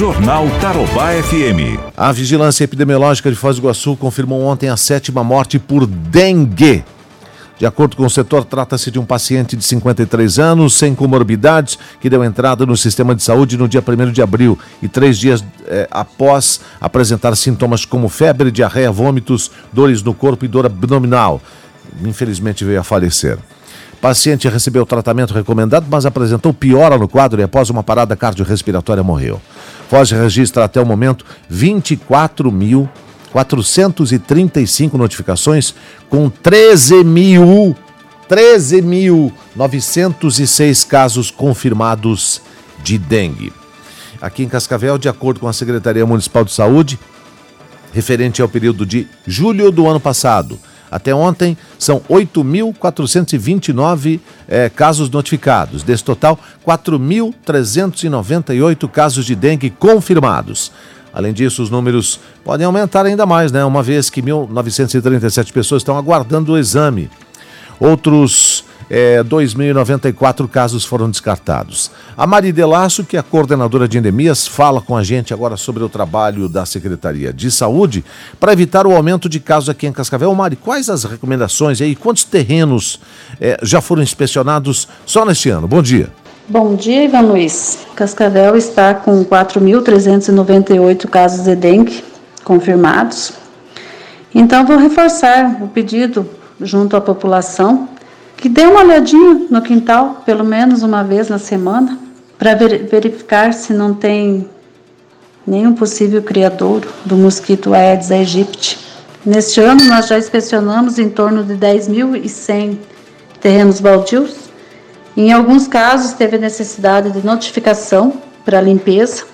Jornal Tarobá FM. A Vigilância Epidemiológica de Foz do Iguaçu confirmou ontem a sétima morte por dengue. De acordo com o setor, trata-se de um paciente de 53 anos, sem comorbidades, que deu entrada no sistema de saúde no dia 1 de abril e três dias eh, após apresentar sintomas como febre, diarreia, vômitos, dores no corpo e dor abdominal. Infelizmente veio a falecer. Paciente recebeu o tratamento recomendado, mas apresentou piora no quadro e após uma parada cardiorrespiratória morreu. Foz registra até o momento 24 mil 435 notificações com 13 mil 13.906 casos confirmados de dengue. Aqui em Cascavel, de acordo com a Secretaria Municipal de Saúde, referente ao período de julho do ano passado até ontem, são 8.429 é, casos notificados. Desse total, 4.398 casos de dengue confirmados. Além disso, os números podem aumentar ainda mais, né? Uma vez que 1.937 pessoas estão aguardando o exame. Outros é, 2.094 casos foram descartados. A Mari Delasso, que é coordenadora de endemias, fala com a gente agora sobre o trabalho da Secretaria de Saúde para evitar o aumento de casos aqui em Cascavel. Mari, quais as recomendações aí? Quantos terrenos é, já foram inspecionados só neste ano? Bom dia. Bom dia, Ivan Luiz. Cascavel está com 4.398 casos de dengue confirmados. Então, vou reforçar o pedido junto à população que dê uma olhadinha no quintal, pelo menos uma vez na semana, para verificar se não tem nenhum possível criador do mosquito Aedes aegypti. Neste ano, nós já inspecionamos em torno de 10.100 terrenos baldios em alguns casos, teve necessidade de notificação para limpeza.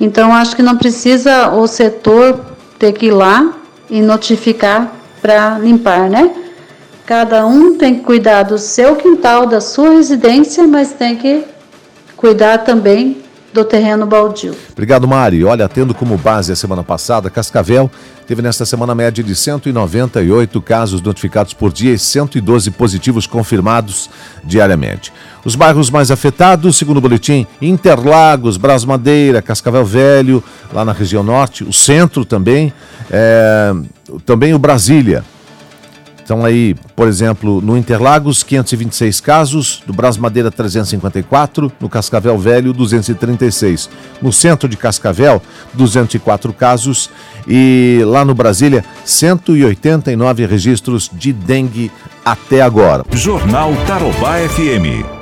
Então, acho que não precisa o setor ter que ir lá e notificar para limpar, né? Cada um tem que cuidar do seu quintal, da sua residência, mas tem que cuidar também do terreno baldio. Obrigado, Mari. Olha, tendo como base a semana passada, Cascavel teve nesta semana média de 198 casos notificados por dia e 112 positivos confirmados diariamente. Os bairros mais afetados, segundo o boletim, Interlagos, Bras Madeira, Cascavel Velho, lá na região norte, o centro também, é, também o Brasília. Então aí, por exemplo, no Interlagos, 526 casos, do Bras Madeira 354, no Cascavel Velho 236. No centro de Cascavel, 204 casos e lá no Brasília, 189 registros de dengue até agora. Jornal Tarobá FM.